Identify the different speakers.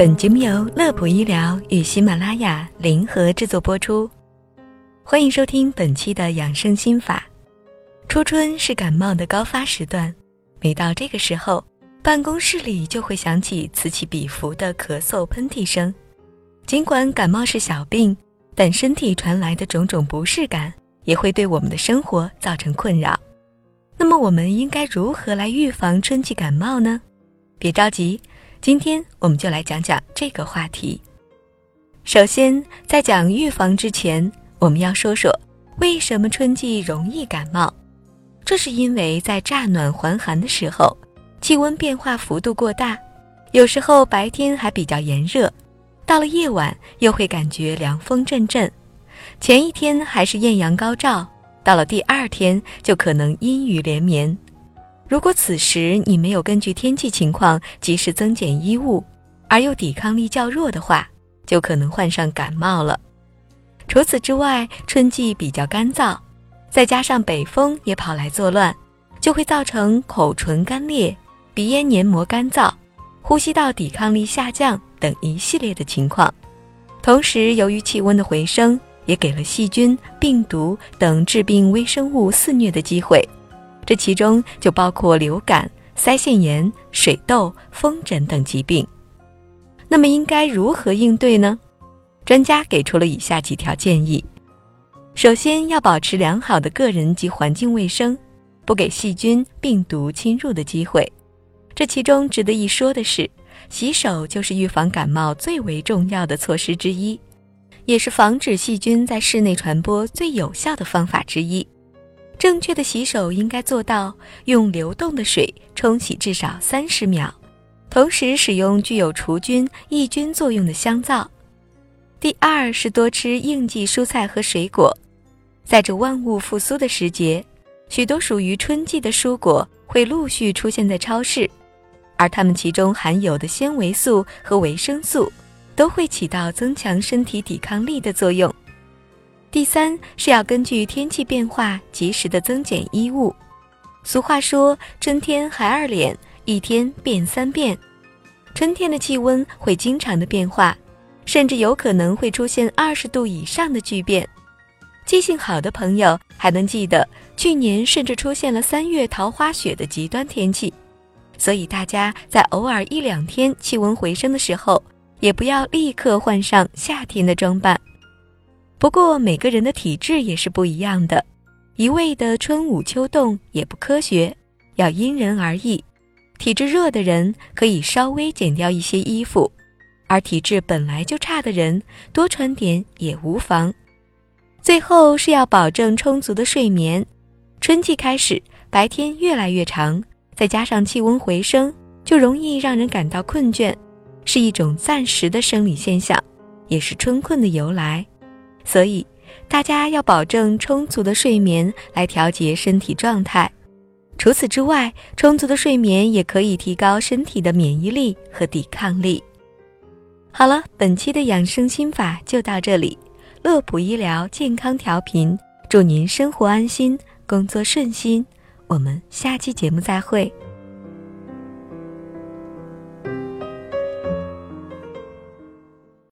Speaker 1: 本节目由乐普医疗与喜马拉雅联合制作播出，欢迎收听本期的养生心法。初春是感冒的高发时段，每到这个时候，办公室里就会响起此起彼伏的咳嗽、喷嚏声。尽管感冒是小病，但身体传来的种种不适感也会对我们的生活造成困扰。那么，我们应该如何来预防春季感冒呢？别着急。今天我们就来讲讲这个话题。首先，在讲预防之前，我们要说说为什么春季容易感冒。这是因为在乍暖还寒的时候，气温变化幅度过大，有时候白天还比较炎热，到了夜晚又会感觉凉风阵阵。前一天还是艳阳高照，到了第二天就可能阴雨连绵。如果此时你没有根据天气情况及时增减衣物，而又抵抗力较弱的话，就可能患上感冒了。除此之外，春季比较干燥，再加上北风也跑来作乱，就会造成口唇干裂、鼻咽黏膜干燥、呼吸道抵抗力下降等一系列的情况。同时，由于气温的回升，也给了细菌、病毒等致病微生物肆虐的机会。这其中就包括流感、腮腺炎、水痘、风疹等疾病。那么应该如何应对呢？专家给出了以下几条建议：首先要保持良好的个人及环境卫生，不给细菌、病毒侵入的机会。这其中值得一说的是，洗手就是预防感冒最为重要的措施之一，也是防止细菌在室内传播最有效的方法之一。正确的洗手应该做到用流动的水冲洗至少三十秒，同时使用具有除菌抑菌作用的香皂。第二是多吃应季蔬菜和水果，在这万物复苏的时节，许多属于春季的蔬果会陆续出现在超市，而它们其中含有的纤维素和维生素，都会起到增强身体抵抗力的作用。第三是要根据天气变化及时的增减衣物。俗话说：“春天孩儿脸，一天变三变。”春天的气温会经常的变化，甚至有可能会出现二十度以上的巨变。记性好的朋友还能记得，去年甚至出现了三月桃花雪的极端天气。所以大家在偶尔一两天气温回升的时候，也不要立刻换上夏天的装扮。不过每个人的体质也是不一样的，一味的春捂秋冻也不科学，要因人而异。体质热的人可以稍微减掉一些衣服，而体质本来就差的人多穿点也无妨。最后是要保证充足的睡眠。春季开始，白天越来越长，再加上气温回升，就容易让人感到困倦，是一种暂时的生理现象，也是春困的由来。所以，大家要保证充足的睡眠来调节身体状态。除此之外，充足的睡眠也可以提高身体的免疫力和抵抗力。好了，本期的养生心法就到这里。乐普医疗健康调频，祝您生活安心，工作顺心。我们下期节目再会。